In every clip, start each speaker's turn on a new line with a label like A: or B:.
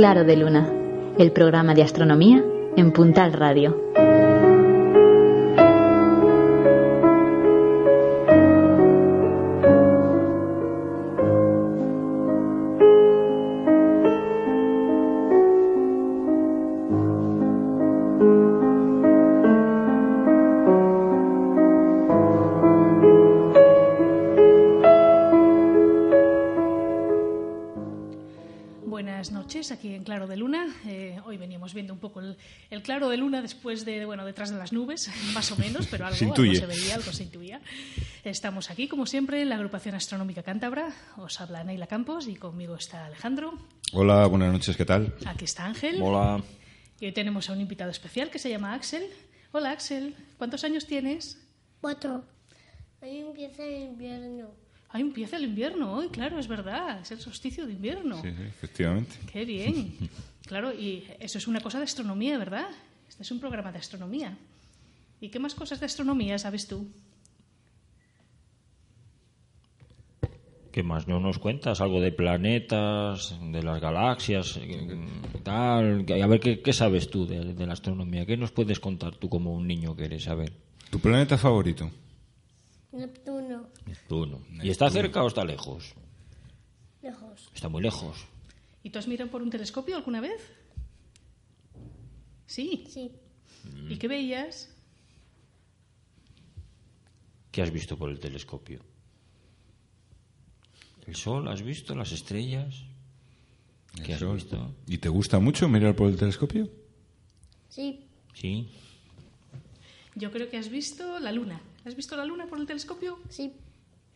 A: Claro de Luna, el programa de astronomía en Puntal Radio.
B: Claro de Luna. Eh, hoy veníamos viendo un poco el, el claro de luna después de, bueno, detrás de las nubes, más o menos, pero algo,
C: Se
B: algo
C: intuye.
B: se veía, algo se intuía. Estamos aquí, como siempre, en la agrupación astronómica cántabra. Os habla Neila Campos y conmigo está Alejandro.
C: Hola, buenas noches, ¿qué tal?
B: Aquí está Ángel.
D: Hola.
B: Y hoy tenemos a un invitado especial que se llama Axel. Hola Axel, ¿cuántos años tienes?
E: Cuatro. Ahí empieza el invierno.
B: Ah, empieza el invierno hoy, claro, es verdad, es el solsticio de invierno.
C: Sí, sí, efectivamente.
B: Qué bien. Claro, y eso es una cosa de astronomía, ¿verdad? Este es un programa de astronomía. ¿Y qué más cosas de astronomía sabes tú?
D: ¿Qué más? ¿No nos cuentas algo de planetas, de las galaxias, tal? A ver, ¿qué, qué sabes tú de, de la astronomía? ¿Qué nos puedes contar tú como un niño que eres? A ver.
C: ¿Tu planeta favorito?
E: Neptuno.
D: Neptuno. ¿Y está cerca o está lejos?
E: Lejos.
D: Está muy lejos.
B: ¿Y tú has mirado por un telescopio alguna vez? Sí.
E: Sí.
B: ¿Y qué veías?
D: ¿Qué has visto por el telescopio? ¿El sol has visto? ¿Las estrellas? ¿Qué
C: El
D: has
C: sol.
D: visto?
C: ¿Y te gusta mucho mirar por el telescopio?
E: Sí.
D: Sí.
B: Yo creo que has visto la luna. ¿Has visto la luna por el telescopio?
E: Sí.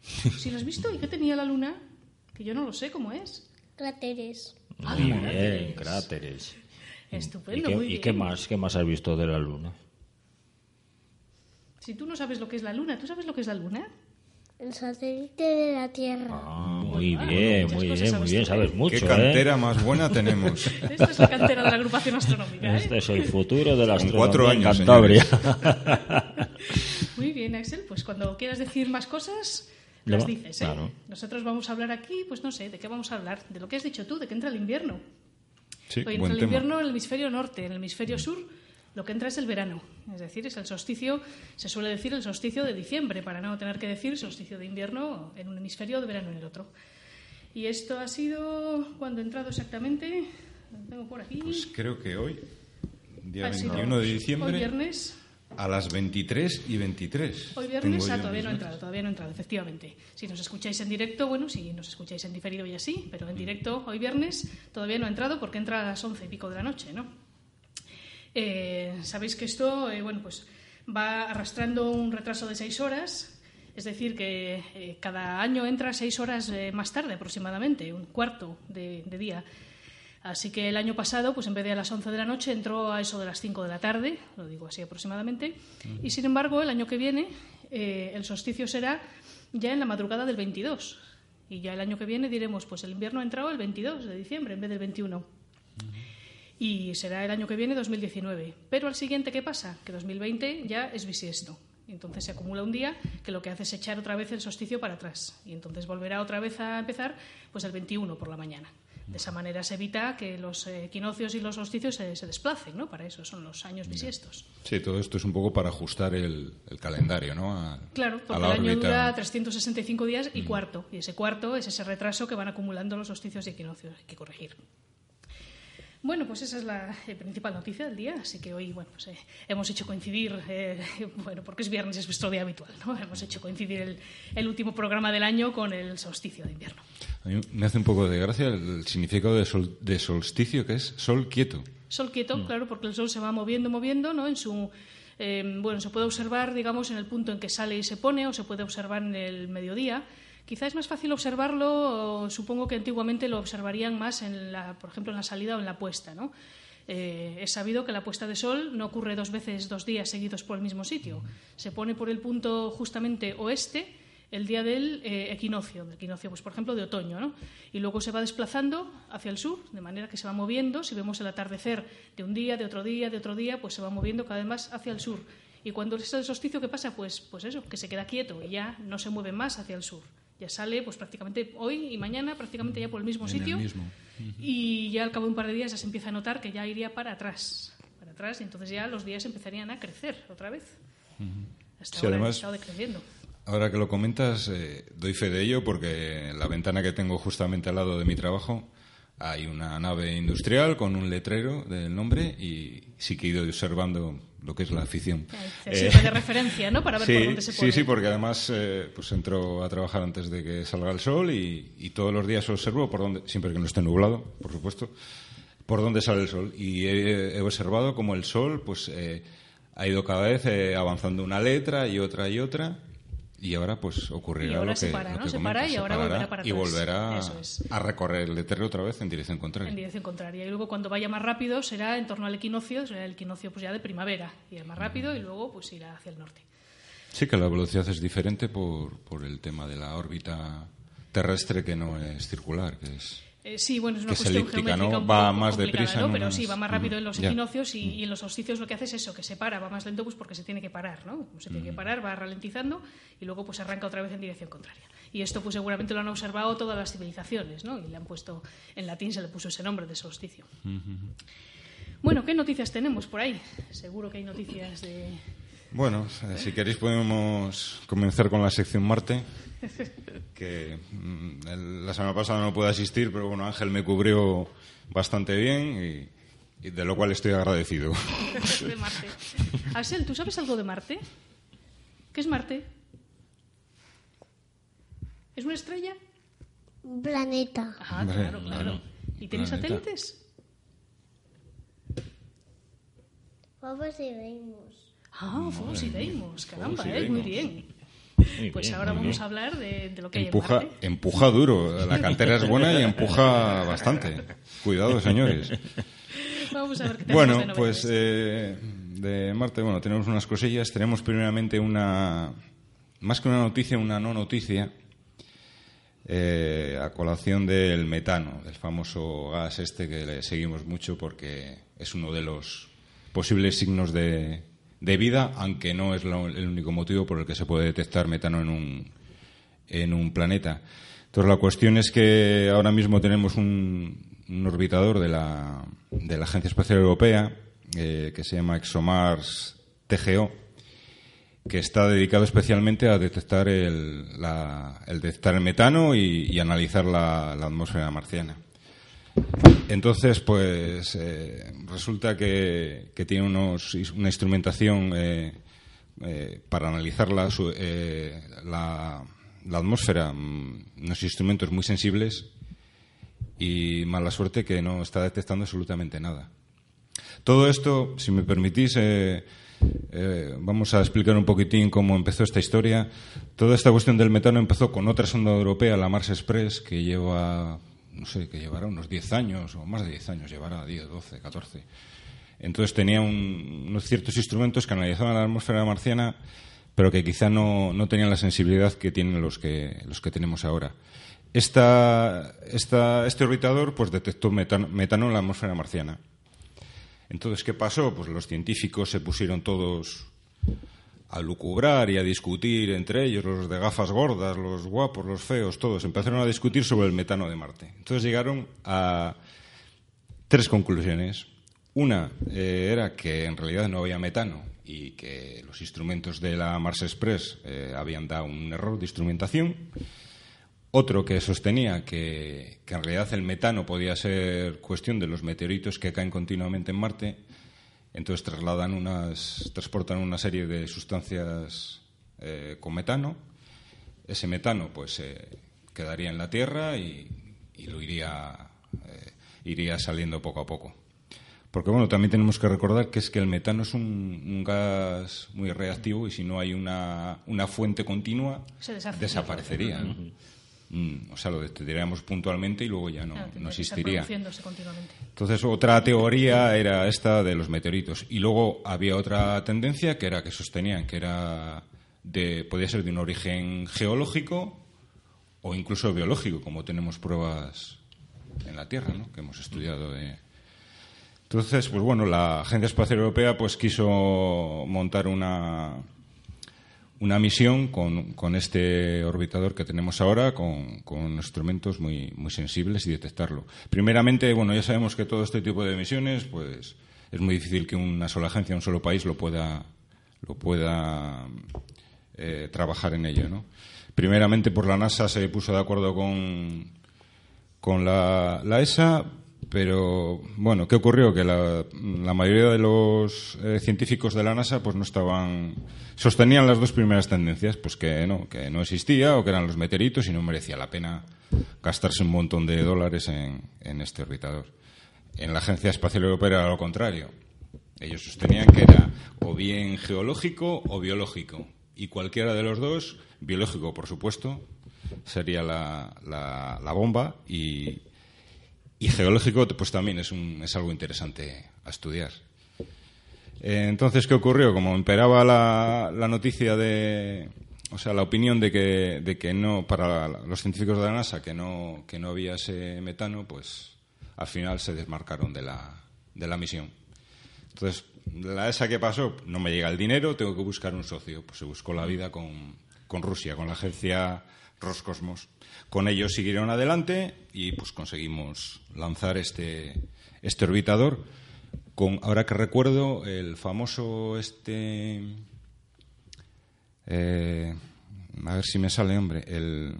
B: Sí, la has visto. ¿Y qué tenía la luna? Que yo no lo sé cómo es.
E: Cráteres.
B: Ah,
D: Muy
B: cráteres.
D: bien, cráteres. ¿Y
B: Estupendo,
D: qué,
B: muy
D: y
B: bien.
D: qué más? ¿Qué más has visto de la luna?
B: Si tú no sabes lo que es la luna, ¿tú sabes lo que es la luna?
E: El satélite de la Tierra.
D: Ah, muy
B: Ah,
D: bien, muy bien, muy bien, sabes
B: ¿eh?
D: mucho.
C: ¿Qué
D: ¿eh?
C: cantera más buena tenemos?
B: Esta es la cantera de la agrupación astronómica. ¿eh?
D: Este es el futuro de la
C: Con
D: astronomía
C: cuatro
D: en
C: años,
D: Cantabria.
B: Muy bien, Axel. Pues cuando quieras decir más cosas, las dices. ¿eh?
D: claro.
B: Nosotros vamos a hablar aquí, pues no sé, ¿de qué vamos a hablar? De lo que has dicho tú, de que entra el invierno.
C: Sí,
B: Hoy entra el
C: tema.
B: invierno en el hemisferio norte, en el hemisferio sur lo que entra es el verano. Es decir, es el solsticio, se suele decir el solsticio de diciembre, para no tener que decir solsticio de invierno en un hemisferio, de verano en el otro. Y esto ha sido cuando ha entrado exactamente, lo tengo por aquí.
C: Pues creo que hoy, día
B: sido
C: 21 de
B: Hoy
C: diciembre,
B: viernes,
C: a las 23 y 23.
B: Hoy viernes ah, todavía no ha
C: notas.
B: entrado, todavía no ha entrado, efectivamente. Si nos escucháis en directo, bueno, si nos escucháis en diferido ya sí, pero en directo hoy viernes todavía no ha entrado porque entra a las once y pico de la noche, ¿no? Eh, Sabéis que esto, eh, bueno, pues va arrastrando un retraso de seis horas, es decir, que eh, cada año entra seis horas más tarde aproximadamente, un cuarto de, de día. Así que el año pasado, pues en vez de a las 11 de la noche, entró a eso de las 5 de la tarde, lo digo así aproximadamente. Y sin embargo, el año que viene, eh, el solsticio será ya en la madrugada del 22. Y ya el año que viene diremos, pues el invierno ha entrado el 22 de diciembre en vez del 21. Y será el año que viene 2019. Pero al siguiente, ¿qué pasa? Que 2020 ya es bisiesto. Entonces se acumula un día que lo que hace es echar otra vez el solsticio para atrás. Y entonces volverá otra vez a empezar pues el 21 por la mañana. De esa manera se evita que los equinoccios y los solsticios se, se desplacen, ¿no? Para eso son los años bisiestos.
C: Sí, todo esto es un poco para ajustar el, el calendario, ¿no? A,
B: Claro,
C: a
B: porque
C: la
B: el año
C: órbita.
B: dura 365 días y cuarto. Y ese cuarto es ese retraso que van acumulando los solsticios y equinoccios. Hay que corregir. Bueno, pues esa es la eh, principal noticia del día, así que hoy bueno, pues, eh, hemos hecho coincidir, eh, bueno, porque es viernes, es nuestro día habitual, ¿no? Hemos hecho coincidir el, el último programa del año con el solsticio de invierno.
C: A mí me hace un poco de gracia el significado de, sol- de solsticio, que es sol quieto.
B: Sol quieto, claro, porque el sol se va moviendo, moviendo, ¿no? En su eh, bueno, se puede observar, digamos, en el punto en que sale y se pone, o se puede observar en el mediodía. Quizá es más fácil observarlo, supongo que antiguamente lo observarían más, en la, por ejemplo, en la salida o en la puesta, ¿no? Eh, es sabido que la puesta de sol no ocurre dos veces, dos días seguidos por el mismo sitio. Se pone por el punto justamente oeste el día del eh, equinoccio, del equinoccio, pues por ejemplo, de otoño, ¿no? Y luego se va desplazando hacia el sur, de manera que se va moviendo. Si vemos el atardecer de un día, de otro día, de otro día, pues se va moviendo cada vez más hacia el sur. Y cuando es el solsticio, ¿qué pasa? Pues, pues eso, que se queda quieto y ya no se mueve más hacia el sur. Ya sale, pues prácticamente hoy y mañana, prácticamente ya por el mismo
C: En el
B: sitio.
C: mismo.
B: Y ya al cabo de un par de días ya se empieza a notar que ya iría para atrás. Para atrás, y entonces ya los días empezarían a crecer otra vez. Hasta
C: Sí,
B: ahora
C: además-
B: han estado decreciendo.
C: Ahora que lo comentas, eh, doy fe de ello porque la ventana que tengo justamente al lado de mi trabajo hay una nave industrial con un letrero del nombre y sí que he ido observando lo que es la afición.
B: Te
C: Eh,
B: de referencia, ¿no? Para ver
C: sí,
B: por dónde se
C: sí, sí, porque además eh, pues entro a trabajar antes de que salga el sol y, y todos los días observo por dónde, siempre que no esté nublado, por supuesto, por dónde sale el sol. Y he, he observado como el sol pues eh, ha ido cada vez eh, avanzando una letra y otra y otra. Y ahora pues ocurrirá
B: Y ahora
C: lo
B: se
C: que,
B: para,
C: lo
B: ¿no?
C: que
B: Se para y ahora volverá para
C: y volverá
B: es.
C: a recorrer el letrero otra vez en dirección contraria.
B: en dirección contraria. Y luego cuando vaya más rápido será en torno al equinoccio, será el equinoccio pues ya de primavera. Irá más rápido y luego pues irá hacia el norte.
C: Sí, que la velocidad es diferente por, por el tema de la órbita terrestre que no es circular, que es...
B: Eh, sí, bueno, es una
C: Que es
B: cuestión
C: elíptica,
B: geométrica
C: ¿no?
B: un
C: Va
B: poco
C: más deprisa
B: ¿no? Pero
C: unas-
B: sí, va más rápido en los
C: Ya.
B: equinoccios y, y en los solsticios lo que hace es eso, que se para, va más lento pues porque se tiene que parar, ¿no? Se tiene que parar, va ralentizando y luego pues arranca otra vez en dirección contraria. Y esto pues seguramente lo han observado todas las civilizaciones, ¿no? Y le han puesto, en latín se le puso ese nombre de solsticio. Bueno, ¿qué noticias tenemos por ahí? Seguro que hay noticias de...
C: Bueno, si queréis podemos comenzar con la sección Marte, que mm, la semana pasada no pude asistir, pero bueno, Ángel me cubrió bastante bien y, y de lo cual estoy agradecido.
B: de Marte. Axel, ¿tú sabes algo de Marte? ¿Qué es Marte? ¿Es una estrella?
E: Un planeta.
B: Ah, claro, claro.
C: claro.
B: ¿Y tiene satélites?
E: Vamos y vemos.
B: Ah, Fobos y Deimos, caramba,
C: Fobos y
B: ¿eh? muy
C: Deimos.
B: bien.
D: Muy
B: Pues
D: bien,
B: ahora vamos
D: bien.
B: a hablar de, de lo que
C: Empuja,
B: hay en
C: empuja duro, la cantera es buena y empuja bastante. Cuidado, señores.
B: Vamos a ver qué tenemos
C: Bueno, pues eh, de Marte, bueno, tenemos unas cosillas. Tenemos primeramente una, más que una noticia, una no noticia, eh, a colación del metano, del famoso gas este que le seguimos mucho porque es uno de los posibles signos de, de vida, aunque no es lo- el único motivo por el que se puede detectar metano en un, en un planeta. Entonces, la cuestión es que ahora mismo tenemos un, un orbitador de la, de la Agencia Espacial Europea eh, que se llama ExoMars TGO, que está dedicado especialmente a detectar el, la- detectar el metano y, analizar la atmósfera marciana. Entonces, pues eh, resulta que, tiene unos, una instrumentación eh, eh, para analizar la, su- la, la atmósfera, mm, unos instrumentos muy sensibles y mala suerte que no está detectando absolutamente nada. Todo esto, si me permitís, vamos a explicar un poquitín cómo empezó esta historia. Toda esta cuestión del metano empezó con otra sonda europea, la Mars Express, que lleva, no sé, que llevará unos 10 años, o más de 10 años, llevará 10, 12, 14. Entonces tenía un- unos ciertos instrumentos que analizaban la atmósfera marciana, pero que quizá no, no tenían la sensibilidad que tienen los que, los que tenemos ahora. Este orbitador pues, detectó metano, metano en la atmósfera marciana. Entonces, ¿qué pasó? Pues los científicos se pusieron todos a lucubrar y a discutir entre ellos, los de gafas gordas, los guapos, los feos, todos. Empezaron a discutir sobre el metano de Marte. Entonces llegaron a tres conclusiones. Una eh, era que en realidad no había metano y que los instrumentos de la Mars Express eh, habían dado un error de instrumentación. otro que sostenía que, que, en realidad el metano podía ser cuestión de los meteoritos que caen continuamente en Marte, entonces trasladan unas, transportan una serie de sustancias eh, con metano. Ese metano pues eh, quedaría en la Tierra y, y lo iría, eh, iría saliendo poco a poco. Porque bueno, también tenemos que recordar que es que el metano es un, un gas muy reactivo y si no hay una, una fuente continua, desaparecería. ¿no? Mm, o sea, lo detectaríamos puntualmente y luego ya no,
B: Claro,
C: no existiría. Entonces, otra teoría era esta de los meteoritos. Y luego había otra tendencia que era que sostenían que era de, podía ser de un origen geológico o incluso biológico, como tenemos pruebas en la Tierra, ¿no? que hemos estudiado. de- Entonces, pues bueno, la Agencia Espacial Europea pues quiso montar una, una misión con, con este orbitador que tenemos ahora, con, con instrumentos muy, muy sensibles y detectarlo. Primeramente, bueno, ya sabemos que todo este tipo de misiones, pues es muy difícil que una sola agencia, un solo país lo pueda, lo pueda eh, trabajar en ello, ¿no? Primeramente, por la NASA se puso de acuerdo con, con la, la ESA, pero bueno, ¿qué ocurrió? Que la, mayoría de los eh, científicos de la NASA pues no estaban sostenían las dos primeras tendencias, pues que no, que no existía o que eran los meteoritos y no merecía la pena gastarse un montón de dólares en, en este orbitador. En la Agencia Espacial Europea era lo contrario. Ellos sostenían que era o bien geológico o biológico. Y cualquiera de los dos, biológico por supuesto, sería la, la, la bomba y, y geológico pues también es, un, es algo interesante a estudiar. Eh, Entonces, ¿qué ocurrió? Como imperaba la, la noticia de, o sea, la opinión de que, de que no, para los científicos de la NASA, que no, que no había ese metano, pues al final se desmarcaron de la, de la misión. Entonces, la ESA que pasó, no me llega el dinero, tengo que buscar un socio. Pues se buscó la vida con, con Rusia, con la agencia Roscosmos. Con ellos siguieron adelante y pues conseguimos lanzar este, este orbitador con, ahora que recuerdo, el famoso este... eh, a ver si me sale, hombre. El,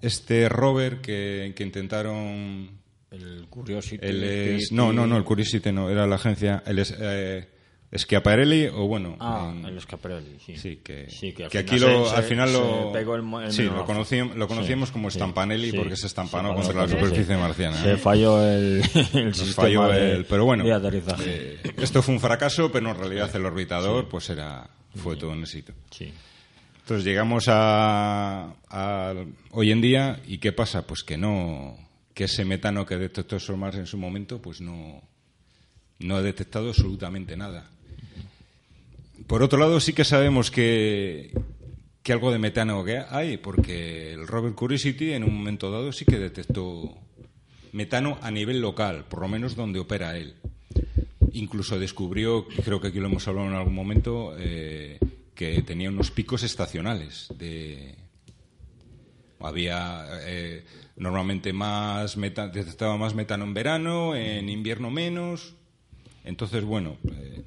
C: este rover que, que intentaron
D: El Curiosity.
C: el es- no, no, no, el Curiosity no, era la agencia, el eh, Schiaparelli, o bueno,
D: Ah,
C: en-
D: el Scaparelli, sí.
C: sí, que,
D: Sí, que al
C: que aquí lo,
D: se-
C: al final
D: se
C: lo,
D: pegó el mo- el
C: sí, lo, conocíamos, lo conocíamos
D: Sí,
C: como Stampanelli porque se estampanó contra la superficie marciana.
D: Se
C: ¿eh?
D: falló el, el
C: Nos
D: sistema
C: falló
D: de,
C: el- pero bueno, eh, esto fue un fracaso, pero en realidad el orbitador pues era fue todo un éxito.
D: Sí.
C: Entonces llegamos a, a hoy en día y qué pasa, pues que no que ese metano que detectó SOMAS en su momento, pues no no ha detectado absolutamente nada. Por otro lado, sí que sabemos que, que algo de metano que hay, porque el rover Curiosity en un momento dado sí que detectó metano a nivel local, por lo menos donde opera él. Incluso descubrió, creo que aquí lo hemos hablado en algún momento, eh, que tenía unos picos estacionales de había eh, normalmente más meta- detectaba más metano en verano, en invierno menos. Entonces, bueno, eh,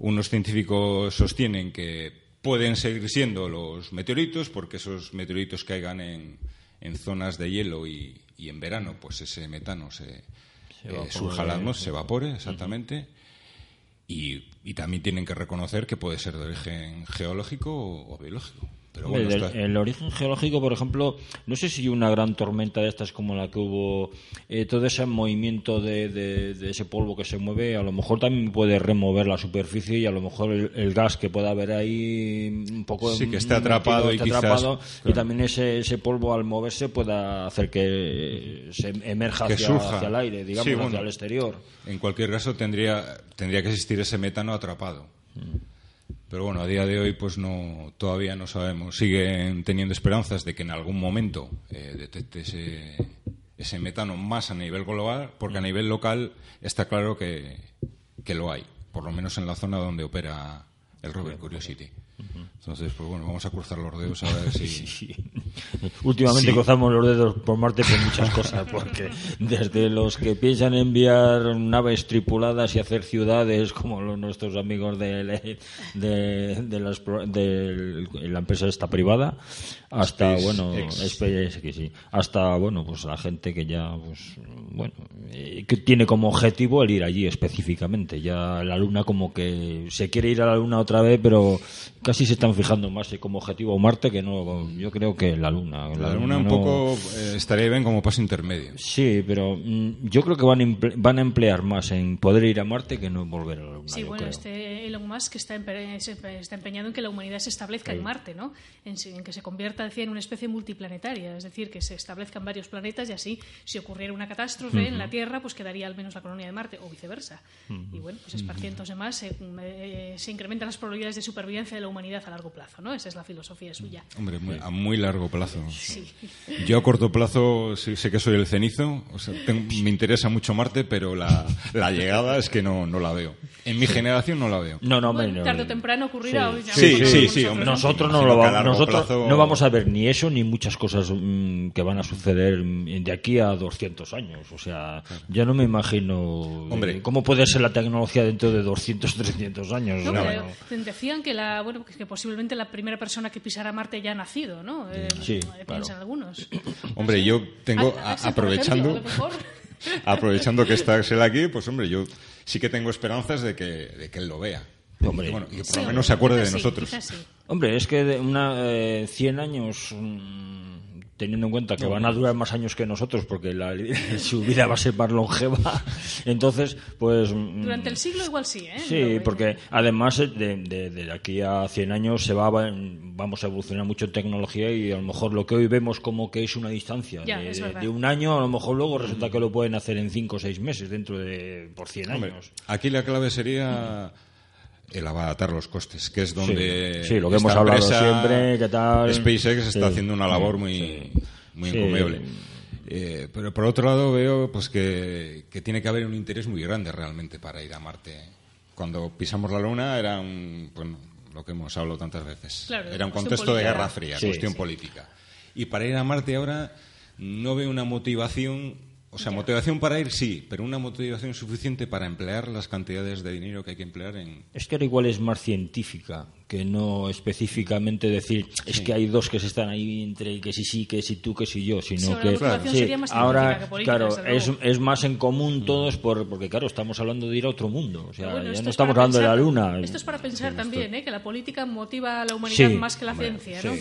C: unos científicos sostienen que pueden seguir siendo los meteoritos porque esos meteoritos caigan en, en zonas de hielo y, y en verano, pues ese metano se, eh,
D: evapore.
C: surja la atmósfera, se evapore, exactamente. Y, y también tienen que reconocer que puede ser de origen geológico o, o biológico. Pero bueno, está-
D: el origen geológico, por ejemplo, no sé si una gran tormenta de estas como la que hubo, eh, todo ese movimiento de, de- de ese polvo que se mueve, a lo mejor también puede remover la superficie y a lo mejor el, el gas que pueda haber ahí un poco
C: Sí, que esté
D: metido,
C: atrapado y
D: esté
C: quizás-
D: atrapado, y
C: claro.
D: también ese, ese polvo al moverse pueda hacer que se emerja
C: Que
D: hacia, el aire, digamos,
C: Sí,
D: hacia el exterior.
C: En cualquier caso tendría tendría que existir ese metano atrapado. Pero bueno, a día de hoy pues no todavía no sabemos. Siguen teniendo esperanzas de que en algún momento eh, detecte ese, ese metano más a nivel global, porque a nivel local está claro que, que lo hay, por lo menos en la zona donde opera el rover Curiosity. Entonces, pues bueno, vamos a cruzar los dedos a ver si...
D: Sí. Últimamente
C: Sí.
D: cruzamos los dedos por Marte por muchas cosas, porque desde los que piensan enviar naves tripuladas y hacer ciudades, como los, nuestros amigos de, de, de las de la empresa esta privada, hasta, bueno, SpaceX, sí, hasta, bueno, pues la gente que ya, pues, bueno, eh, que tiene como objetivo el ir allí específicamente. Ya la Luna como que se quiere ir a la Luna otra vez, pero casi se están fijando más como objetivo Marte que no, yo creo que la Luna.
C: La luna un
D: no-
C: poco eh, estaría bien como paso intermedio.
D: Sí, pero mm, yo creo que van a, van a emplear más en poder ir a Marte que no en volver a la Luna.
B: Sí, bueno,
D: creo.
B: este Elon Musk está, empe- está empeñado en que la humanidad se establezca en Marte, ¿no? En que se convierta, decía, en una especie multiplanetaria, es decir, que se establezcan varios planetas y así, si ocurriera una catástrofe en la Tierra, pues quedaría al menos la colonia de Marte, o viceversa. Y bueno, pues esparciéndose más, se, eh, se incrementan las probabilidades de supervivencia de la humanidad a largo plazo, ¿no? Esa es la filosofía suya.
C: Hombre, muy- a muy largo plazo.
B: Sí.
C: Yo a corto plazo sí, sé que soy el cenizo, o sea, tengo- me interesa mucho Marte, pero la, la llegada es que no, no la veo. En mi generación no la veo.
D: No, no, hombre,
B: Bueno,
D: no.
B: tarde o temprano ocurrirá.
D: Sí.
B: ya
C: Sí, sí, sí,
B: con
C: hombre.
D: Nosotros no lo vamos, nosotros
C: plazo-
D: no vamos a ver ni eso ni muchas cosas mm, que van a suceder mm, de aquí a 200 años. O sea, yo no me imagino eh,
C: Hombre.
D: cómo puede ser la tecnología dentro de 200, 300 años.
B: No, pero
D: no.
B: decían que la bueno que posiblemente la primera persona que pisara Marte ya ha nacido, ¿no? Eh,
D: Sí,
B: eh,
D: claro.
B: Piensan algunos.
C: Hombre, yo tengo,
B: A- a
C: aprovechando,
B: ejemplo, a lo mejor.
C: aprovechando que está Axel aquí, pues hombre, yo sí que tengo esperanzas de que, de que él lo vea.
D: Hombre.
C: Y, bueno, y por
B: Sí,
C: lo menos se acuerde de
B: sí,
C: nosotros.
B: sí.
D: Hombre, es que de una, eh, 100 años, mm, teniendo en cuenta que van a durar más años que nosotros, porque la- su vida va a ser más longeva, entonces, pues... mm,
B: Durante el siglo igual sí, ¿eh?
D: Sí,
B: Lo-
D: porque además eh, de, de- de aquí a 100 años se va, va- vamos a evolucionar mucho en tecnología y a lo mejor lo que hoy vemos como que es una distancia
B: Ya,
D: de,
B: es verdad.
D: de un año, a lo mejor luego resulta que lo pueden hacer en 5 o 6 meses dentro de por 100
C: Hombre,
D: años.
C: aquí la clave sería el abaratar los costes, que es donde
D: Sí, sí, lo que hemos hablado
C: empresa,
D: siempre, ¿qué tal?
C: SpaceX está
D: Sí,
C: haciendo una labor muy,
D: sí.
C: muy
D: Sí.
C: encomiable. Eh, pero por otro lado veo pues que, que tiene que haber un interés muy grande realmente para ir a Marte. Cuando pisamos la Luna era un, bueno, lo que hemos hablado tantas veces.
B: Claro,
C: era un contexto de guerra fría,
D: Sí,
C: cuestión
D: sí.
C: política. Y para ir a Marte ahora no veo una motivación, o sea, motivación para ir sí, pero una motivación suficiente para emplear las cantidades de dinero que hay que emplear en...
D: Es que ahora igual es más científica que no específicamente decir es que hay dos que se están ahí entre que si sí, que si tú, que si yo, sino
B: Sí, ahora
D: que
B: la motivación
D: sí,
B: sería más científica
D: ahora
B: que política,
D: claro es, es más en común todos por, porque claro estamos hablando de ir a otro mundo, o sea
B: bueno,
D: ya no
B: es
D: estamos hablando de la luna.
B: Esto es para pensar también, ¿eh? que la política motiva a la humanidad
D: Sí,
B: más que la ciencia, ¿no?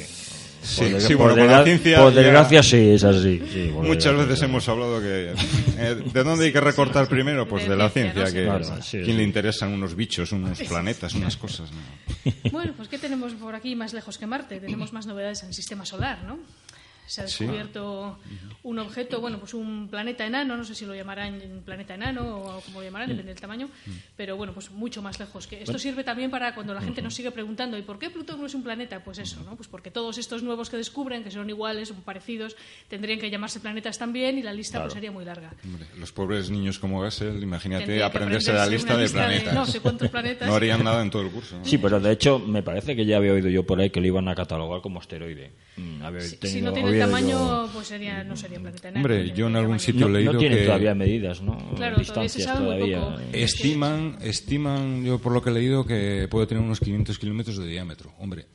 D: Sí.
C: Sí,
D: Por,
C: sí,
D: por
C: bueno, con la ciencia
D: por
C: ya-
D: desgracia sí, es así. sí,
C: Muchas veces hemos hablado que... eh, ¿De dónde hay que recortar primero? Pues
B: De
C: la
B: ciencia,
C: que
D: Claro, sí,
C: ¿quién
D: sí.
C: le interesan unos bichos, unos planetas, unas cosas? no?
B: Bueno, pues ¿qué tenemos por aquí más lejos que Marte? Tenemos más novedades en el sistema solar, ¿no? Se ha
C: Sí.
B: descubierto un objeto, bueno, pues un planeta enano, no sé si lo llamarán planeta enano o como lo llamarán, depende del tamaño, pero bueno, pues mucho más lejos que. Esto sirve también para cuando la gente nos sigue preguntando, ¿y por qué Plutón no es un planeta? Pues eso, ¿no? Pues porque todos estos nuevos que descubren, que son iguales, son parecidos, tendrían que llamarse planetas también y la lista pues sería muy larga.
C: Hombre, los pobres niños como Gassel, imagínate
B: que
C: aprenderse la
B: aprenderse
C: lista de
B: lista de
C: planetas.
B: no sé cuántos planetas.
C: No harían nada en todo el curso. ¿no?
D: Sí, pero de hecho me parece que ya había oído yo por ahí que lo iban a catalogar como asteroide. Mm, había
B: Si, si
D: tenido-
B: no tiene el
D: había
B: tamaño,
D: oído-
B: pues sería, no sería planeta enano.
C: Hombre, yo en algún sitio
D: no,
C: he leído
D: no tienen
C: que-
D: todavía medidas, ¿no?
B: Claro, todavía se
D: Distancias todavía.
B: poco.
C: Estiman, estiman, yo por lo que he leído, que puede tener unos 500 kilómetros de diámetro. Hombre,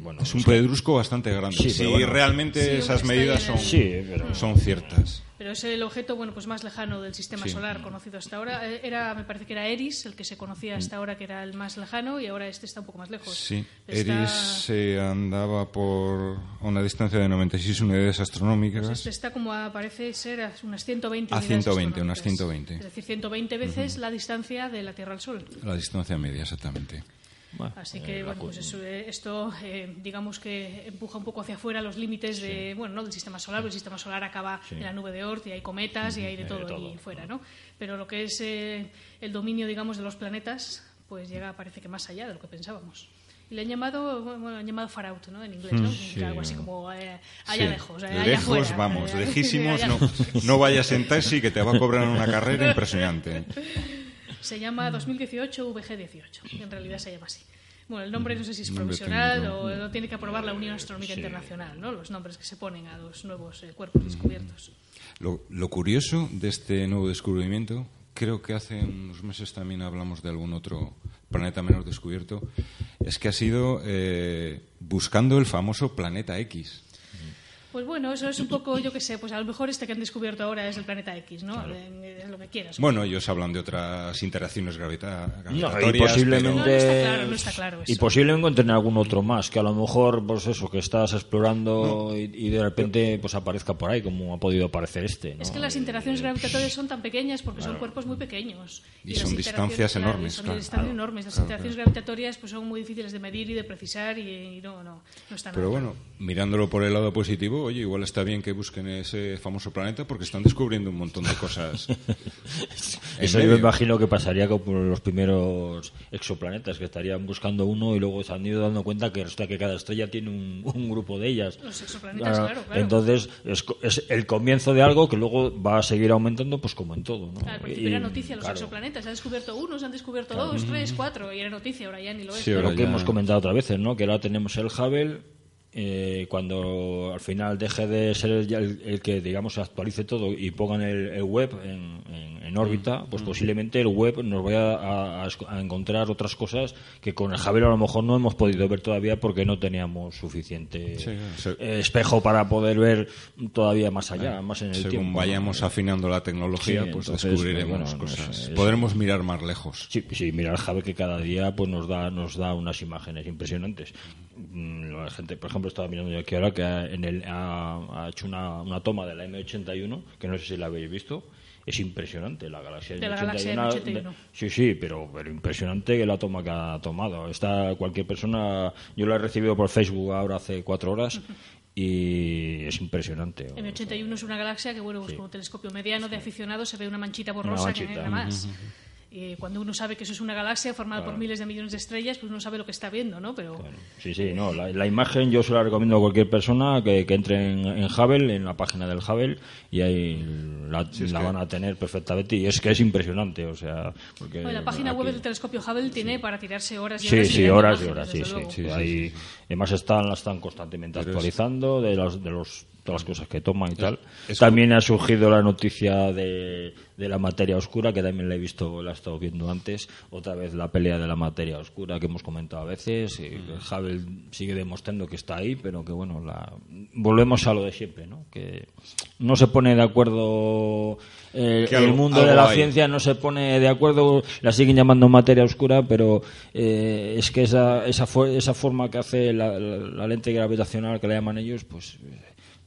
D: Bueno,
C: es un pedrusco bastante grande.
D: Sí,
C: si
D: bueno.
C: realmente
B: Sí,
C: esas medidas
B: bien,
C: son,
D: Sí, pero-
C: son ciertas.
B: Pero es el objeto bueno pues más lejano del sistema
C: Sí.
B: solar conocido hasta ahora. Eh, Era, me parece que era Eris, el que se conocía hasta ahora que era el más lejano, y ahora este está un poco más lejos.
C: Sí,
B: Está-
C: Eris se andaba por una distancia de 96 unidades astronómicas.
B: pues este está como a- parece ser a unas 120
C: A
B: unidades
C: 120, unas
B: astronómicas.
C: 120.
B: Es decir, 120 veces la distancia de la Tierra al Sol.
C: La distancia media, exactamente.
D: Bueno,
B: Así
D: eh,
B: que,
D: la
B: bueno, pues eso, eh, esto, eh, digamos que empuja un poco hacia afuera los límites de, bueno, no del sistema solar, porque el sistema solar acaba en la nube de Oort y hay cometas y hay de todo, ahí fuera, ¿no? Pero lo que es eh, el dominio, digamos, de los planetas, pues llega, parece que más allá de lo que pensábamos. Y le han llamado, bueno, han llamado far out, ¿no? En inglés, ¿no?
C: sí,
B: Algo así como eh, allá
C: Sí.
B: lejos, eh, allá
C: Lejos, vamos,
B: eh,
C: lejísimos.
B: allá
C: No, no vayas en taxi que te va a cobrar una carrera impresionante.
B: Se llama 2018 VG18, en realidad se llama así. Bueno, el nombre no sé si es provisional o lo tiene que aprobar la Unión Astronómica Internacional, ¿no? Los nombres que se ponen a los nuevos eh, cuerpos descubiertos.
C: Lo, lo curioso de este nuevo descubrimiento, creo que hace unos meses también hablamos de algún otro planeta menos descubierto, es que ha sido eh, buscando el famoso planeta X.
B: Pues bueno, eso es un poco, yo qué sé, pues a lo mejor este que han descubierto ahora es el planeta X, ¿no? Eh, Es lo que quieras.
C: Bueno, ellos hablan de otras interacciones gravita-
D: No, y
C: gravitatorias.
D: posiblemente
B: No, no está claro, no está claro eso.
D: y posiblemente encuentren algún otro más que a lo mejor pues eso que estás explorando y, y de repente pues aparezca por ahí como ha podido aparecer este ¿no?
B: Es que las interacciones gravitatorias son tan pequeñas porque son cuerpos muy pequeños.
C: Y
B: las
C: son distancias
B: claro,
C: enormes,
B: Son
C: claro.
B: distancias enormes. Las interacciones gravitatorias pues son muy difíciles de medir y de precisar y, y no, no, no está
C: Pero
B: nada
C: bueno, mirándolo por el lado positivo, oye, igual está bien que busquen ese famoso planeta porque están descubriendo un montón de cosas.
D: Eso yo
C: medio.
D: me imagino que pasaría con los primeros exoplanetas, que estarían buscando uno y luego se han ido dando cuenta que resulta que cada estrella tiene un, un grupo de ellas.
B: Los exoplanetas, claro, claro.
D: Entonces es, es el comienzo de algo que luego va a seguir aumentando, pues como en todo. ¿no?
B: Al principio
D: Y,
B: era noticia los
D: claro,
B: exoplanetas. Se han descubierto uno, se han descubierto dos, tres, cuatro. Y era noticia, ahora ya ni lo es.
C: Sí,
D: Lo que
C: ya-
D: hemos comentado otras veces, ¿no? Que ahora tenemos el Hubble. Eh, cuando al final deje de ser el, el- el que digamos actualice todo y pongan el, el web en, en- en órbita, pues posiblemente el web nos vaya a, a a encontrar otras cosas que con el Hubble a lo mejor no hemos podido ver todavía porque no teníamos suficiente
C: Sí, sí.
D: eh, espejo para poder ver todavía más allá, más en el
C: Según
D: tiempo.
C: vayamos afinando la tecnología,
D: Sí,
C: pues
D: entonces,
C: descubriremos
D: bueno, no
C: cosas.
D: sé, es-
C: Podremos mirar más lejos.
D: Sí, sí, mira el Jave que cada día pues nos da nos da unas imágenes impresionantes. Mm, La gente, por ejemplo, estaba mirando yo aquí ahora que ha, en el, ha, ha hecho una, una toma de la M81, que no sé si la habéis visto. Es impresionante la galaxia
B: De la
D: M81.
B: galaxia M81.
D: de- sí, sí, pero, pero impresionante que la toma que ha tomado. Está cualquier persona, yo la he recibido por Facebook ahora hace cuatro horas y es impresionante.
B: M81 es una galaxia que, bueno, pues con un telescopio mediano de aficionados se ve una manchita borrosa
D: Una
B: que
D: manchita.
B: nada más. Y cuando uno sabe que eso es una galaxia formada por miles de millones de estrellas, pues uno sabe lo que está viendo, ¿no? Pero
D: Claro. Sí, sí, no, la, la imagen yo se la recomiendo a cualquier persona que, que entre en, en Hubble, en la página del Hubble, y ahí la, la van a tener perfectamente. Y es que es impresionante, o sea. Porque
B: bueno, la página
D: aquí-
B: web del telescopio Hubble tiene para tirarse horas y
D: Sí,
B: horas.
D: sí,
B: mirando
D: horas y
B: imágenes,
D: horas, sí, sí.
C: sí, sí,
D: Ahí, Además están, la están constantemente actualizando de las, de los todas las cosas que toman y tal.
C: es-
D: también ha surgido la noticia de, de la materia oscura, que también la he visto, la he estado viendo antes. Otra vez la pelea de la materia oscura que hemos comentado a veces. y Hubble sigue demostrando que está ahí, pero que bueno, la... volvemos a lo de siempre, ¿no? Que no se pone de acuerdo eh, el
C: algo-
D: mundo de la
C: hay.
D: ciencia no se pone de acuerdo, la siguen llamando materia oscura, pero eh, es que esa, esa, fo- esa forma que hace la, la- la lente gravitacional que le llaman ellos, pues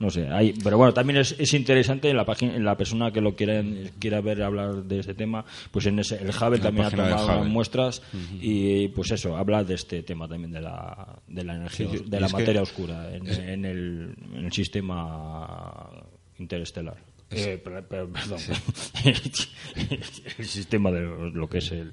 D: no sé. Hay, pero bueno, también es, es interesante en la página, en la persona que lo quiera, quiera ver hablar de este tema, pues en ese, el Hubble
C: la
D: también ha tomado unas muestras y pues eso, habla de este tema también de la, de la energía,
C: Sí,
D: de la materia oscura en, en el, en el sistema interestelar. Eh, per- per- perdón, el sistema de lo que es el,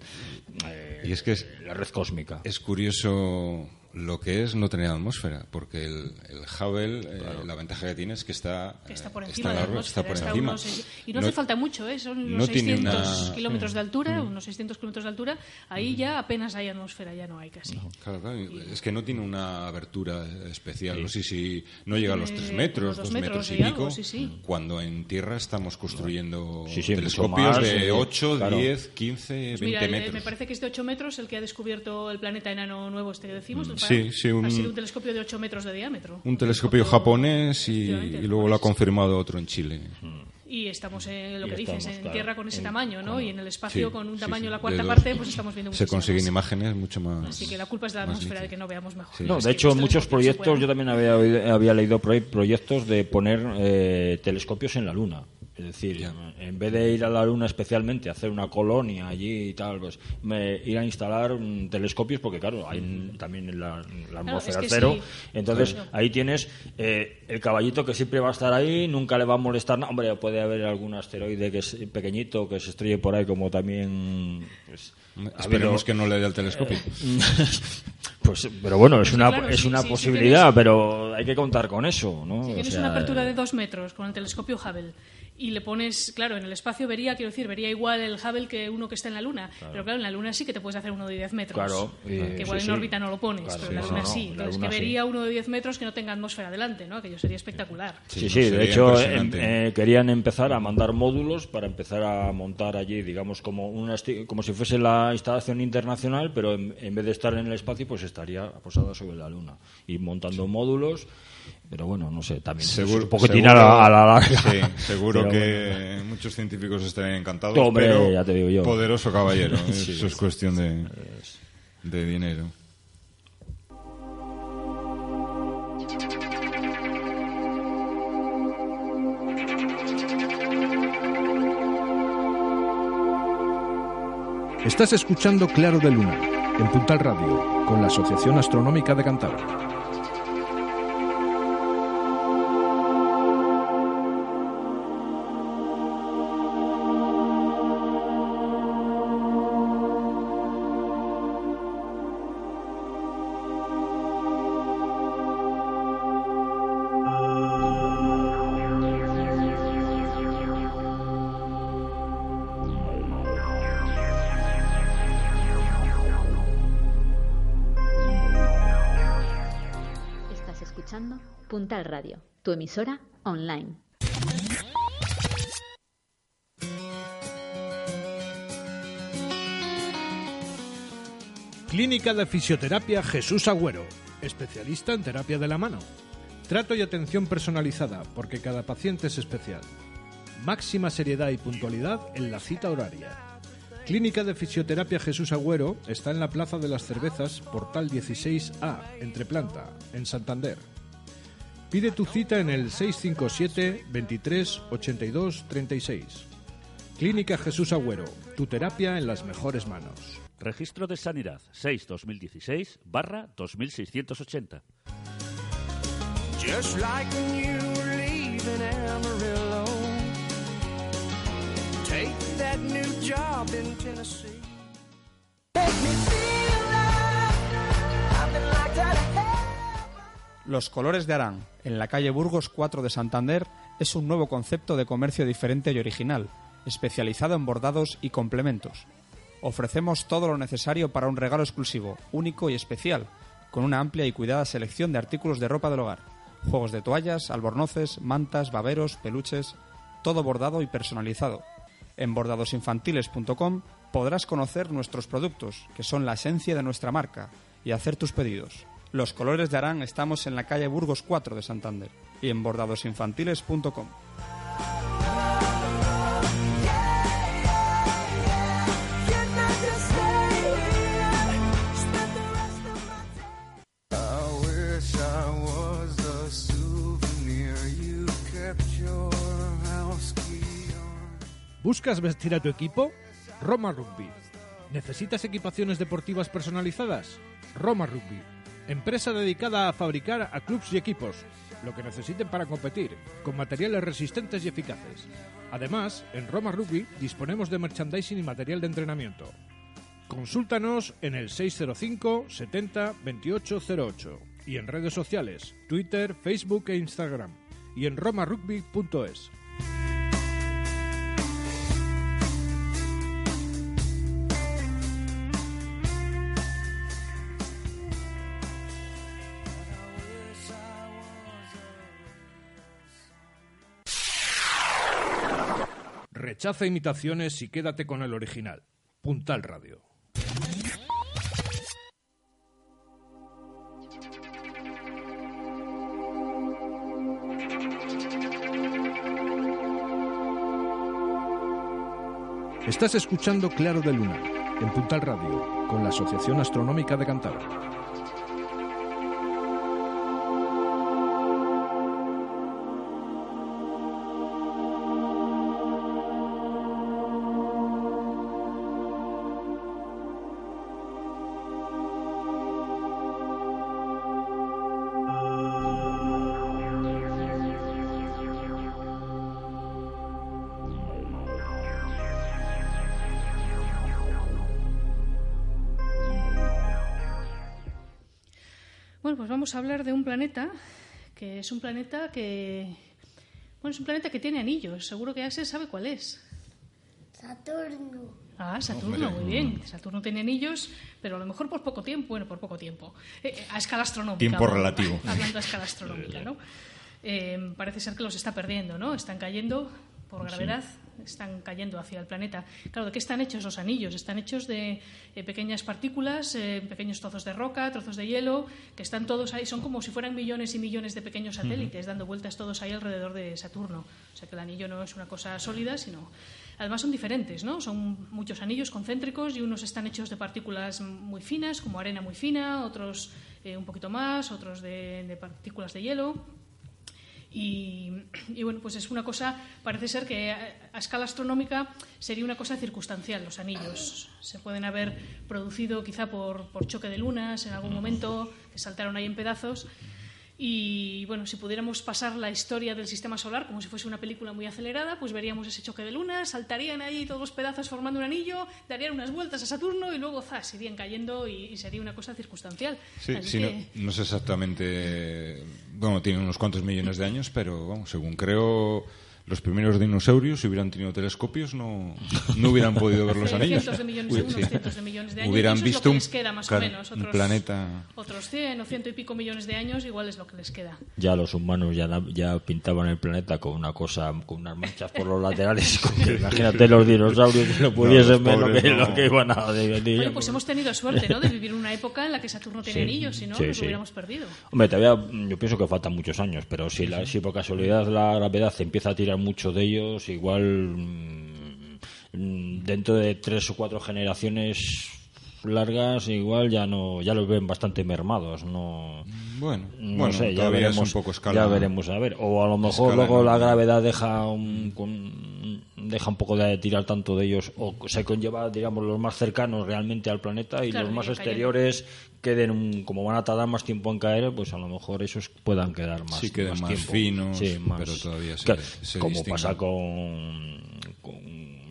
D: eh,
C: Y es que es-
D: la red cósmica.
C: Es curioso lo que es no tener atmósfera, porque el, el Hubble, eh, la ventaja que tiene es que está,
B: que está por
C: eh,
B: encima
C: en
B: de la
C: órbita, está por
B: está
C: encima.
B: unos y no, hace falta mucho, ¿eh? son unos
C: no tiene
B: 600
C: una- Mm.
B: kilómetros de altura, unos 600 kilómetros de altura, ahí ya apenas hay atmósfera, ya no hay casi.
C: Claro, claro, es que no tiene una abertura especial. No sé si no llega a los
B: Tiene
C: 3
B: como
C: metros,
B: dos
C: 2
B: metros
C: metros y
B: y algo,
C: pico,
B: sí, sí.
C: cuando en tierra estamos construyendo
D: Sí, sí,
C: telescopios
D: más,
C: de
D: eh,
C: 8,
D: claro.
C: 10, 15,
B: Pues
C: 20
B: mira, el-
C: metros.
B: me parece que es de 8 metros el que ha descubierto el planeta enano nuevo este que decimos. el
C: Mm, sí, un-
B: Ha sido un telescopio de 8 metros de diámetro.
C: Un telescopio japonés y, luego lo ha confirmado otro en Chile.
B: Y estamos en lo
D: Y
B: que dices, en
D: claro,
B: tierra con ese
D: en-
B: tamaño, ¿no?
D: con-
B: Y en el espacio
C: Sí,
B: con un tamaño
C: sí.
B: la cuarta
C: dos-
B: parte, pues estamos viendo
C: Se consiguen
B: más.
C: imágenes mucho más.
B: Así que la culpa es de la atmósfera de que no veamos mejor.
C: Sí.
D: No, de hecho, muchos proyectos, yo también había, oído- había leído proye- proyectos de poner eh, telescopios en la Luna. Es decir, en vez de ir a la Luna especialmente, hacer una colonia allí y tal, pues me, ir a instalar mm, telescopios, porque claro, hay en- también en la, en la atmósfera
B: es que
D: cero.
B: sí.
D: Entonces,
B: Claro.
D: ahí tienes eh, el caballito que siempre va a estar ahí, nunca le va a molestar nada. Hombre, puede haber algún asteroide que es pequeñito, que se estrelle por ahí, como también... Pues,
C: Esperemos
D: habido-
C: que no le dé al telescopio.
D: pues, pero bueno, es una,
B: claro,
D: es
B: sí,
D: una
B: sí,
D: posibilidad,
B: tienes-
D: pero hay que contar con eso, ¿no?
B: Si
D: O
B: tienes
D: sea,
B: una apertura de dos metros con el telescopio Hubble y le pones, claro, en el espacio vería, quiero decir, vería igual el Hubble que uno que está en la Luna. Pero claro, en la Luna sí que te puedes hacer uno de 10 metros.
D: Claro,
B: que
D: eh,
B: igual
D: sí,
B: en
D: sí.
B: órbita no lo pones,
D: Claro,
B: pero en la Luna
D: no, no,
B: sí. Entonces,
D: Luna
B: que
D: sí.
B: vería uno de 10 metros que no tenga atmósfera delante, ¿no? Aquello sería espectacular.
D: Sí,
C: Sí,
D: de hecho em- eh, querían empezar a mandar módulos para empezar a montar allí, digamos, como una como si fuese la instalación internacional, pero en, en vez de estar en el espacio, pues estaría posada sobre la Luna y montando módulos. Pero bueno, no sé, también
C: Seguro,
D: es un poquitín
C: seguro-
D: a la, a la larga.
C: Sí, seguro
D: Pero
C: que muchos científicos estarían encantados.
D: Hombre,
C: pero
D: ya te digo yo.
C: Poderoso caballero.
D: Sí,
C: Eso es cuestión de, de dinero.
F: Estás escuchando Claro de Luna, en Puntal Radio, con la Asociación Astronómica de Cantabria.
A: Puntal Radio, tu emisora online.
F: Clínica de Fisioterapia Jesús Agüero, especialista en terapia de la mano. Trato y atención personalizada, porque cada paciente es especial. Máxima seriedad y puntualidad en la cita horaria. Clínica de Fisioterapia Jesús Agüero está en la Plaza de las Cervezas, Portal 16A, entre planta, en Santander. Pide tu cita en el 657 23 82 36. Clínica Jesús Agüero, tu terapia en las mejores manos.
G: Registro de Sanidad 6-2016 barra 2680.
H: Just like when you were leaving Amarillo. Take that new job in Tennessee.
I: Los colores de Arán, en la calle Burgos 4 de Santander, es un nuevo concepto de comercio diferente y original, especializado en bordados y complementos. Ofrecemos todo lo necesario para un regalo exclusivo, único y especial, con una amplia y cuidada selección de artículos de ropa del hogar, juegos de toallas, albornoces, mantas, baberos, peluches, todo bordado y personalizado. En bordadosinfantiles.com podrás conocer nuestros productos, que son la esencia de nuestra marca, y hacer tus pedidos. Los colores de Arán estamos en la calle Burgos 4 de Santander y en bordadosinfantiles.com.
F: ¿Buscas vestir a tu equipo? Roma Rugby. ¿Necesitas equipaciones deportivas personalizadas? Roma Rugby. Empresa dedicada a fabricar a clubs y equipos, lo que necesiten para competir, con materiales resistentes y eficaces. Además, en Roma Rugby disponemos de merchandising y material de entrenamiento. Consúltanos en el 605 70 2808 y en redes sociales, Twitter, Facebook e Instagram y en romarugby.es. Rechaza imitaciones y quédate con el original. Puntal Radio. Estás escuchando Claro de Luna, en Puntal Radio, con la Asociación Astronómica de Cantabria.
B: Vamos a hablar de un planeta que es un planeta que, Bueno, es un planeta que tiene anillos. Seguro que Axel sabe cuál es.
E: Saturno.
B: Ah, Saturno, muy bien. Saturno tiene anillos, pero a lo mejor por poco tiempo. Bueno, por poco tiempo. Eh, eh, a escala astronómica.
C: Tiempo
B: ¿no?
C: relativo.
B: Hablando a escala astronómica, ¿no? Eh, parece ser que los está perdiendo, ¿no? Están cayendo por gravedad, están cayendo hacia el planeta. Claro, ¿de qué están hechos los anillos? Están hechos de eh, pequeñas partículas, eh, pequeños trozos de roca, trozos de hielo, que están todos ahí, son como si fueran millones y millones de pequeños satélites dando vueltas todos ahí alrededor de Saturno. O sea que el anillo no es una cosa sólida, sino. Además son diferentes, ¿no? Son muchos anillos concéntricos y unos están hechos de partículas muy finas, como arena muy fina, otros eh, un poquito más, otros de, de partículas de hielo. Y, y, bueno, pues es una cosa, parece ser que a, escala astronómica sería una cosa circunstancial. Los anillos se pueden haber producido quizá por, por choque de lunas en algún momento, que saltaron ahí en pedazos. Y bueno, si pudiéramos pasar la historia del sistema solar como si fuese una película muy acelerada, pues veríamos ese choque de lunas, saltarían ahí todos los pedazos formando un anillo, darían unas vueltas a Saturno y luego ¡zas! irían cayendo y, y sería una cosa circunstancial.
C: Sí, sí,
B: que-
C: no, no sé exactamente. Bueno, tiene unos cuantos millones de años, pero vamos, según creo, los primeros dinosaurios, si hubieran tenido telescopios, no, no hubieran podido ver los anillos.
B: cientos de millones,
C: Uy,
B: unos
C: sí.
B: cientos de millones de años.
C: Hubieran
B: eso es
C: visto
B: lo que
C: un-
B: les queda más o menos.
C: un
B: Otros,
C: planeta-
B: Otros 100 o ciento y pico millones de años, igual es lo que les queda.
D: Ya los humanos ya, ya pintaban el planeta con una cosa, con unas manchas por los laterales. que imagínate los dinosaurios que no pudiesen
C: los
D: ver lo que,
C: no.
D: lo que iban a.
B: Oye, pues hemos tenido suerte, ¿no? De vivir en una época en la que Saturno tiene
D: Sí,
B: anillos, si no,
D: sí,
B: nos
D: sí.
B: hubiéramos perdido.
D: Hombre, todavía yo pienso que faltan muchos años, pero si, la, si por casualidad la gravedad empieza a tirar mucho de ellos, igual mm, mm, dentro de tres o cuatro generaciones largas igual ya no ya los ven bastante mermados no
C: Bueno,
D: no
C: bueno,
D: sé ya veremos
C: un poco escala-
D: ya veremos a ver o a lo mejor
C: escala
D: luego la gravedad deja un, con- deja un poco de tirar tanto de ellos o se conlleva digamos los más cercanos realmente al planeta y
B: Claro,
D: los más
B: cayendo.
D: exteriores queden un- como van a tardar más tiempo en caer pues a lo mejor esos puedan quedar más
C: Sí, queden más finos,
D: Sí, más-
C: pero todavía se-
D: Claro,
C: se
D: como pasa con,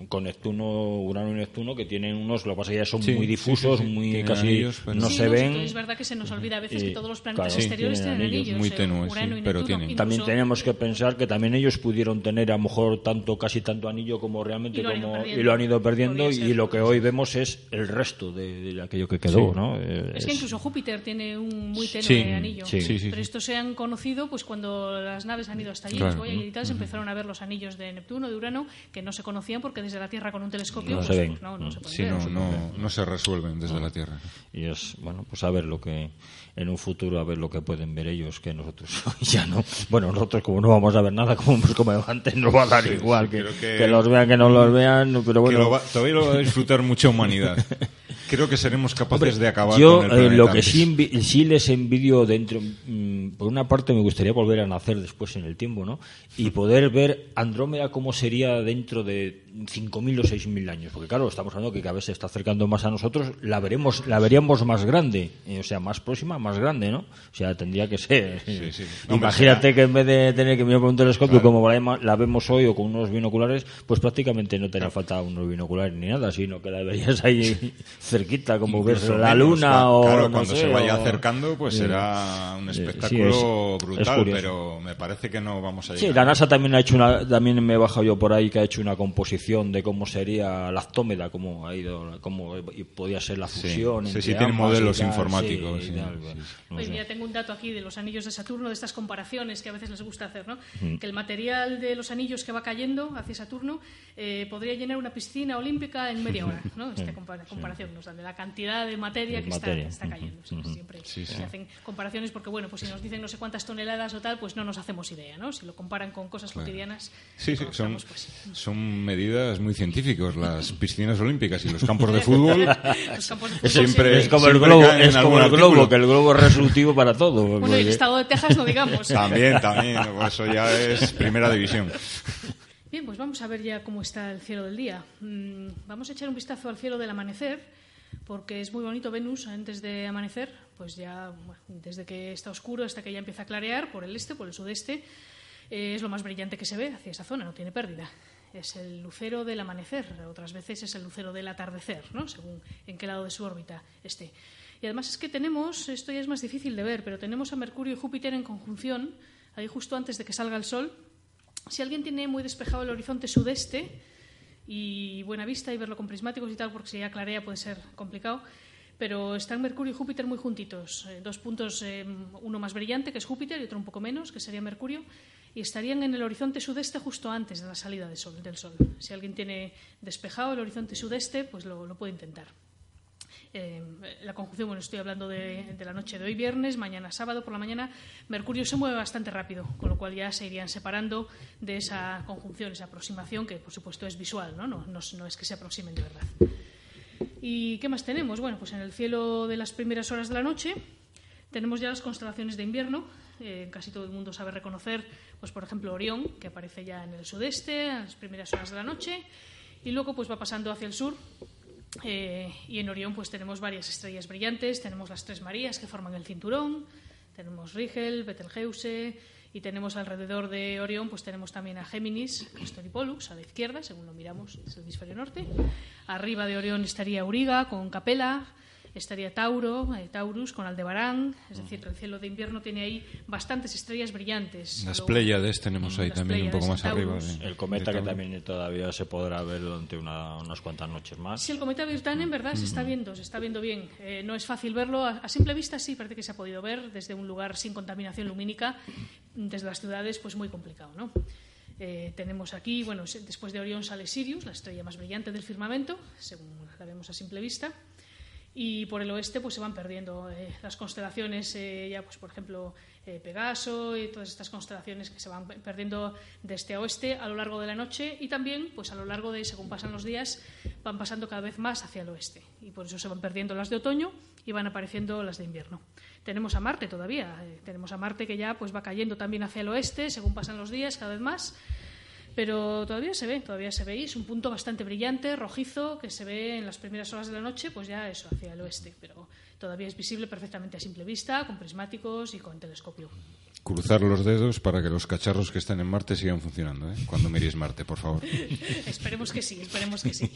D: con Neptuno, Urano y Neptuno, que tienen unos, lo que pasa es que ya son
C: Sí,
D: muy difusos,
C: sí, sí.
D: muy
C: Tienen
D: casi
C: anillos, pero-
D: no
B: Sí,
D: se
B: no,
D: ven.
B: Es verdad que se nos olvida a veces
D: Y,
B: que todos los planetas
D: claro,
B: exteriores
D: tienen
B: tienen
D: anillos,
B: anillos.
C: muy
B: eh,
C: tenues,
B: Urano
C: sí,
B: y
C: pero tienen.
D: También tenemos que pensar que también ellos pudieron tener a lo mejor tanto casi tanto anillo como realmente
B: Y lo han ido
D: como
B: perdiendo.
D: y lo han ido perdiendo y lo que hoy vemos es el resto de, de aquello que quedó,
C: Sí.
D: ¿no? Eh,
B: Es que
D: es-
B: incluso Júpiter tiene un muy tenue
C: Sí,
B: anillo.
D: sí.
C: Sí, sí,
B: Pero estos se han conocido pues cuando las naves han ido hasta allí, los Voyager y tal, se empezaron a ver los anillos de Neptuno, de Urano, que no se conocían porque desde la Tierra con un telescopio
D: No
B: pues,
D: se ven.
B: pues no, no se pueden
C: Sí,
B: ver.
C: no, no, no se resuelven desde la Tierra.
D: y es bueno pues a ver lo que en un futuro a ver lo que pueden ver ellos que nosotros ya no bueno nosotros como no vamos a ver nada como hemos como antes nos va a dar igual
C: sí,
D: que,
C: creo que-
D: que los vean que no los vean pero
C: Que
D: bueno
C: lo va- todavía lo va a disfrutar mucha humanidad. Creo que seremos capaces de acabar
D: Yo
C: con el
D: eh, lo que sí, les envidio dentro, mm, por una parte me gustaría volver a nacer después en el tiempo, ¿no? Y poder ver Andrómeda cómo sería dentro de 5.000 o 6.000 años, porque claro, estamos hablando que cada vez se está acercando más a nosotros, la veremos, la veríamos más grande, eh, o sea, más próxima, más grande, ¿no? O sea, tendría que ser.
C: Sí, sí. Hombre,
D: Imagínate que en vez de tener que mirar con un telescopio
C: Claro.
D: como la, la vemos hoy o con unos binoculares, pues prácticamente no te hará falta unos binoculares ni nada, sino que la verías ahí cerquita, como ves la luna o
C: claro,
D: no
C: cuando
D: sé,
C: se vaya
D: o-
C: acercando pues
D: Sí.
C: será un
D: Sí, sí, es-
C: brutal
D: curioso.
C: pero me parece que no vamos a
D: Sí,
C: llegar
D: la NASA también ha hecho una, también me he bajado yo por ahí que ha hecho una composición de cómo sería la actómeda, cómo ha ido, cómo podía ser la
C: Sí,
D: fusión.
C: sí,
D: entre
C: sí, tiene modelos
D: y tal,
C: informáticos,
D: sí,
C: sí,
D: y tal,
C: sí, sí.
D: no
B: Oye,
D: sé.
B: mira, tengo un dato aquí de los anillos de Saturno, de estas comparaciones que a veces les gusta hacer, ¿no?
D: Mm.
B: Que el material de los anillos que va cayendo hacia Saturno eh, podría llenar una piscina olímpica en media hora, ¿no? Esta compara- comparación nos dan de la cantidad de materia
D: De
B: que está,
D: materia.
B: está cayendo. Sí,
D: Ujú.
B: Siempre
C: Sí, sí.
B: se hacen comparaciones porque, bueno, pues si nos dicen no sé cuántas toneladas o tal, pues no nos hacemos idea, ¿no? Si lo comparan con cosas
C: Claro.
B: cotidianas,
C: Sí, sí, son,
B: pues,
C: son medidas muy científicos. Las piscinas olímpicas y los campos de fútbol
B: los campos de fútbol
C: siempre,
D: es como el globo, es como el globo, que el globo es resolutivo para todo.
B: Bueno, y el estado de Texas no digamos.
C: También, también. pues Eso ya es primera división.
B: Bien, pues vamos a ver ya cómo está el cielo del día. Mm, Vamos a echar un vistazo al cielo del amanecer, porque es muy bonito Venus antes de amanecer, pues ya desde que está oscuro hasta que ya empieza a clarear por el este, por el sudeste, eh, es lo más brillante que se ve hacia esa zona, no tiene pérdida. Es el lucero del amanecer, otras veces es el lucero del atardecer, ¿no? según en qué lado de su órbita esté. Y además es que tenemos, esto ya es más difícil de ver, pero tenemos a Mercurio y Júpiter en conjunción, ahí justo antes de que salga el Sol, Si alguien tiene muy despejado el horizonte sudeste y buena vista y verlo con prismáticos y tal, porque si ya clarea puede ser complicado, pero están Mercurio y Júpiter muy juntitos. eh, dos puntos, eh, uno más brillante, que es Júpiter, y otro un poco menos, que sería Mercurio, y estarían en el horizonte sudeste justo antes de la salida del sol. Del sol. Si alguien tiene despejado el horizonte sudeste, pues lo, puede intentar. Eh, la conjunción, bueno, estoy hablando de, la noche de hoy viernes, mañana sábado por la mañana, Mercurio se mueve bastante rápido, con lo cual ya se irían separando de esa conjunción, esa aproximación, que por supuesto es visual, ¿no? No, no, no es que se aproximen de verdad. ¿Y qué más tenemos? Bueno, pues en el cielo de las primeras horas de la noche tenemos ya las constelaciones de invierno. Eh, casi todo el mundo sabe reconocer, pues por ejemplo, Orión, que aparece ya en el sudeste a las primeras horas de la noche, y luego pues va pasando hacia el sur. eh, y en Orión pues tenemos varias estrellas brillantes, tenemos las tres Marías que forman el cinturón, tenemos Rigel, Betelgeuse y tenemos alrededor de Orión pues tenemos también a Géminis, Castor y Pollux a la izquierda, según lo miramos, es el hemisferio norte. Arriba de Orión estaría Auriga con Capela, estaría Tauro, eh, Taurus con Aldebarán, es decir, que el cielo de invierno tiene ahí bastantes estrellas brillantes.
C: Las Pléyades tenemos ahí
B: Las
C: también un poco más arriba. De-
D: El cometa
C: de
D: que también todavía se podrá ver durante una- unas cuantas noches más.
B: Sí, el cometa Virtanen, en verdad, se está viendo, se está viendo bien. Eh, no es fácil verlo. A, a simple vista sí parece que se ha podido ver desde un lugar sin contaminación lumínica, desde las ciudades, pues muy complicado, ¿no? Eh, tenemos aquí, bueno, después de Orión sale Sirius, la estrella más brillante del firmamento, según la vemos a simple vista. Y por el oeste pues se van perdiendo eh, las constelaciones, eh, ya pues por ejemplo eh, Pegaso y todas estas constelaciones que se van pe- perdiendo de este a oeste a lo largo de la noche y también pues a lo largo de según pasan los días van pasando cada vez más hacia el oeste y por eso se van perdiendo las de otoño y van apareciendo las de invierno. Tenemos a Marte todavía, tenemos a Marte que ya pues va cayendo también hacia el oeste según pasan los días cada vez más pero todavía se ve, todavía se ve y es un punto bastante brillante, rojizo, que se ve en las primeras horas de la noche, pues ya eso, hacia el oeste, pero todavía es visible perfectamente a simple vista, con prismáticos y con telescopio.
C: Cruzar los dedos para que los cacharros que están en Marte sigan funcionando, ¿eh? Cuando miréis Marte, por favor.
B: esperemos que sí, esperemos que sí.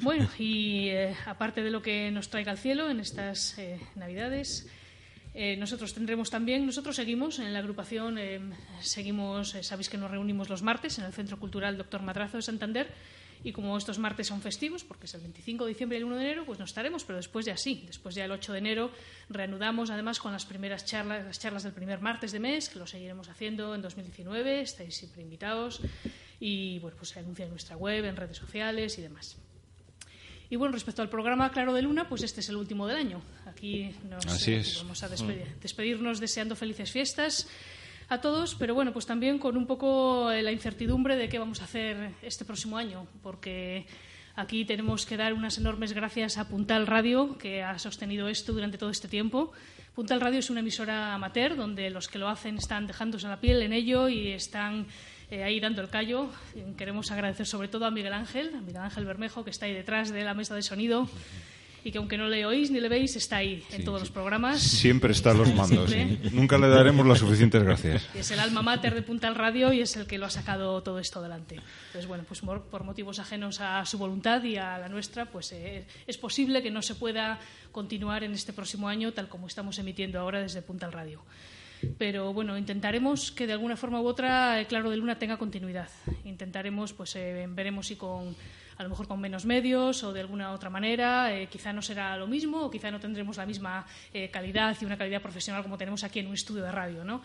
B: Bueno, y eh, aparte de lo que nos traiga el cielo en estas eh, Navidades, eh, nosotros tendremos también, nosotros seguimos en la agrupación, eh, seguimos, eh, sabéis que nos reunimos los martes en el Centro Cultural Doctor Madrazo de Santander y como estos martes son festivos, porque es el 25 de diciembre y el 1 de enero, pues no estaremos, pero después ya sí, después ya el 8 de enero reanudamos además con las primeras charlas, las charlas del primer martes de mes, que lo seguiremos haciendo en 2019, estáis siempre invitados y bueno, pues se anuncia en nuestra web, en redes sociales y demás. Y bueno, respecto al programa Claro de Luna, pues este es el último del año. Aquí nos
C: Así
B: eh,
C: es.
B: vamos a despedir- despedirnos deseando felices fiestas a todos, pero bueno, pues también con un poco eh, la incertidumbre de qué vamos a hacer este próximo año, porque aquí tenemos que dar unas enormes gracias a Puntal Radio, que ha sostenido esto durante todo este tiempo. Puntal Radio es una emisora amateur donde los que lo hacen están dejándose la piel en ello y están eh, ahí dando el callo. Queremos agradecer sobre todo a Miguel Ángel, a Miguel Ángel Bermejo, que está ahí detrás de la mesa de sonido y que aunque no le oís ni le veis, está ahí en todos los programas.
C: Siempre está a los mandos.
B: Siempre.
C: ¿sí? Nunca le daremos las suficientes gracias.
B: Es el alma mater de Puntal Radio y es el que lo ha sacado todo esto adelante. Entonces, bueno, pues por, motivos ajenos a su voluntad y a la nuestra, pues eh, es posible que no se pueda continuar en este próximo año tal como estamos emitiendo ahora desde Puntal Radio. Pero bueno, intentaremos que de alguna forma u otra eh, Claro de Luna tenga continuidad. Intentaremos, pues eh, veremos si con a lo mejor con menos medios o de alguna otra manera. eh, quizá no será lo mismo o quizá no tendremos la misma eh, calidad y una calidad profesional como tenemos aquí en un estudio de radio, ¿no?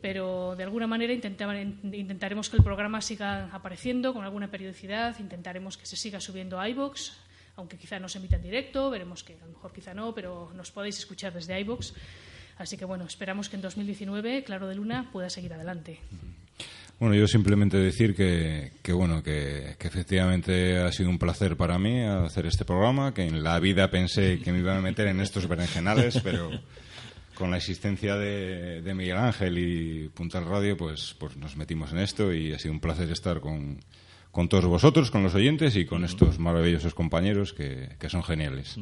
B: Pero de alguna manera intenta- intentaremos que el programa siga apareciendo con alguna periodicidad, intentaremos que se siga subiendo a iVoox, aunque quizá no se emita en directo, veremos que a lo mejor quizá no, pero nos podéis escuchar desde iVoox. Así que bueno, esperamos que en 2019 Claro de Luna pueda seguir adelante.
C: Bueno, yo simplemente decir que, que bueno, que, que efectivamente ha sido un placer para mí hacer este programa, que en la vida pensé que me iba a meter en estos berenjenales, pero con la existencia de, de Miguel Ángel y Puntal Radio, pues, pues nos metimos en esto y ha sido un placer estar con, con todos vosotros, con los oyentes y con estos maravillosos compañeros que, que son geniales.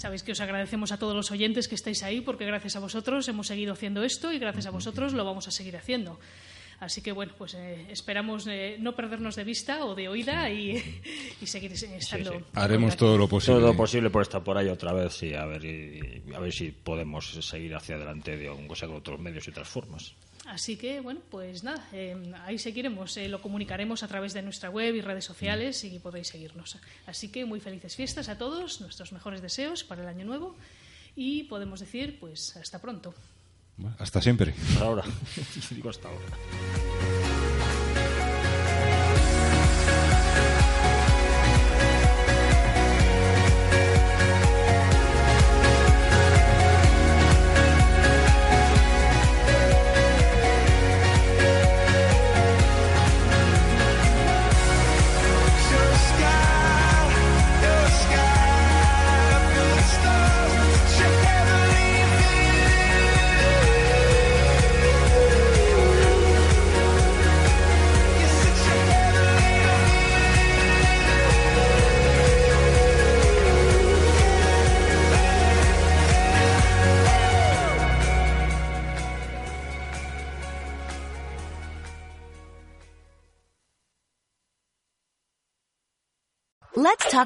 B: Sabéis que os agradecemos a todos los oyentes que estáis ahí porque gracias a vosotros hemos seguido haciendo esto y gracias a vosotros lo vamos a seguir haciendo. Así que bueno, pues eh, esperamos eh, no perdernos de vista o de oída y, y seguir estando.
D: Sí, sí.
C: Haremos todo lo posible.
D: Todo lo posible por estar por ahí otra vez, sí, a ver, y- a ver si podemos seguir hacia adelante, de, sea con otros medios y otras formas.
B: Así que, bueno, pues nada, eh, ahí seguiremos, eh, lo comunicaremos a través de nuestra web y redes sociales y podéis seguirnos. Así que muy felices fiestas a todos, nuestros mejores deseos para el año nuevo y podemos decir, pues hasta pronto.
C: Bueno, Hasta siempre.
D: Hasta ahora. Digo hasta ahora.